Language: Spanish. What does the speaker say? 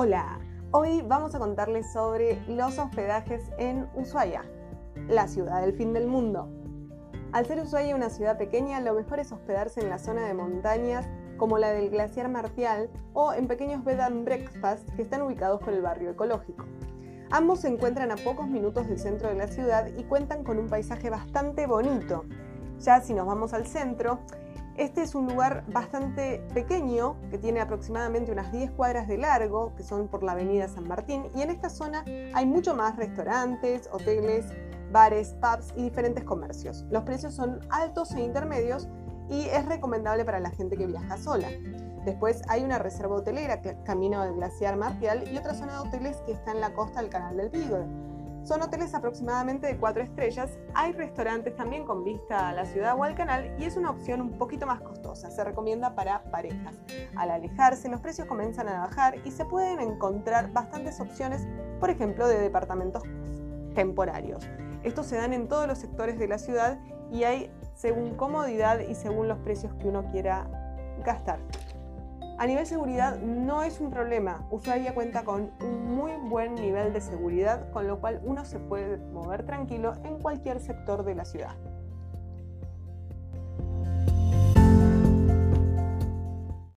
Hola, hoy vamos a contarles sobre los hospedajes en Ushuaia, la ciudad del fin del mundo. Al ser Ushuaia una ciudad pequeña, lo mejor es hospedarse en la zona de montañas como la del glaciar Martial o en pequeños bed and breakfast que están ubicados por el barrio ecológico. Ambos se encuentran a pocos minutos del centro de la ciudad y cuentan con un paisaje bastante bonito. Ya si nos vamos al centro, este es un lugar bastante pequeño, que tiene aproximadamente unas 10 cuadras de largo, que son por la avenida San Martín, y en esta zona hay mucho más restaurantes, hoteles, bares, pubs y diferentes comercios. Los precios son altos e intermedios y es recomendable para la gente que viaja sola. Después hay una reserva hotelera, camino del glaciar Martial, y otra zona de hoteles que está en la costa del canal del Beagle. Son hoteles aproximadamente de 4 estrellas, hay restaurantes también con vista a la ciudad o al canal y es una opción un poquito más costosa, se recomienda para parejas. Al alejarse los precios comienzan a bajar y se pueden encontrar bastantes opciones, por ejemplo, de departamentos temporarios. Estos se dan en todos los sectores de la ciudad y hay según comodidad y según los precios que uno quiera gastar. A nivel seguridad no es un problema. Ushuaia cuenta con un muy buen nivel de seguridad, con lo cual uno se puede mover tranquilo en cualquier sector de la ciudad.